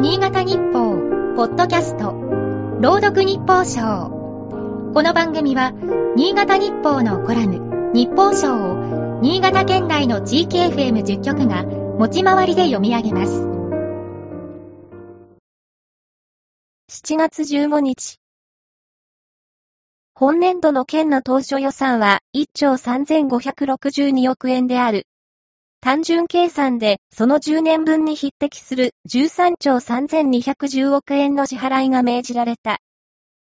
新潟日報、ポッドキャスト、朗読日報賞。この番組は、新潟日報のコラム、日報賞を、新潟県内の地域 FM10 局が、持ち回りで読み上げます。7月15日。本年度の県の当初予算は1兆3562億円である。単純計算で、その10年分に匹敵する13兆3210億円の支払いが命じられた。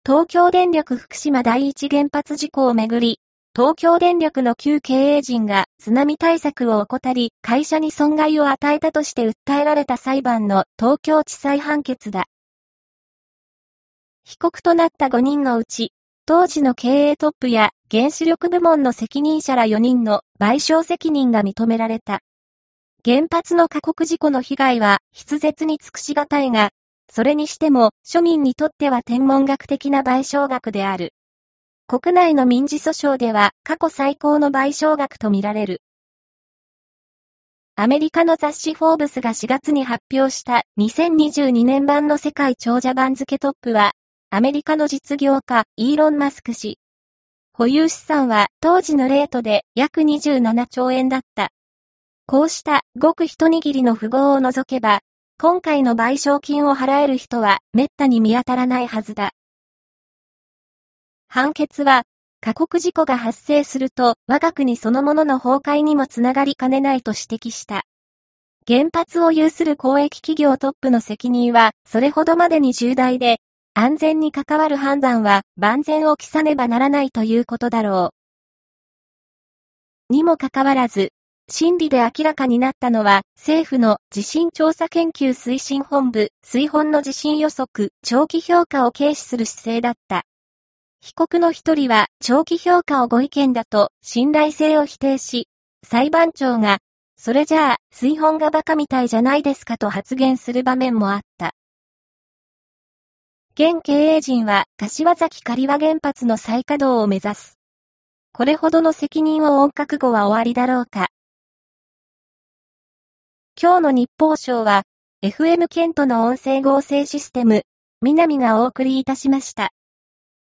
東京電力福島第一原発事故をめぐり、東京電力の旧経営陣が津波対策を怠り、会社に損害を与えたとして訴えられた裁判の東京地裁判決だ。被告となった5人のうち、当時の経営トップや原子力部門の責任者ら4人の賠償責任が認められた。原発の過酷事故の被害は筆舌に尽くしがたいが、それにしても庶民にとっては天文学的な賠償額である。国内の民事訴訟では過去最高の賠償額とみられる。アメリカの雑誌フォーブスが4月に発表した2022年版の世界長者番付トップはアメリカの実業家、イーロン・マスク氏。保有資産は当時のレートで約27兆円だった。こうしたごく一握りの富豪を除けば、今回の賠償金を払える人は滅多に見当たらないはずだ。判決は、過酷事故が発生すると我が国そのものの崩壊にもつながりかねないと指摘した。原発を有する公益企業トップの責任はそれほどまでに重大で、安全に関わる判断は万全を期さねばならないということだろう。にもかかわらず、審理で明らかになったのは、政府の地震調査研究推進本部、水本の地震予測、長期評価を軽視する姿勢だった。被告の一人は、長期評価をご意見だと、信頼性を否定し、裁判長が、それじゃあ、水本がバカみたいじゃないですかと発言する場面もあった。現経営陣は柏崎刈羽原発の再稼働を目指す。これほどの責任を負う覚悟は終わりだろうか。今日の日報賞は、FM ケントの音声合成システム、南がお送りいたしました。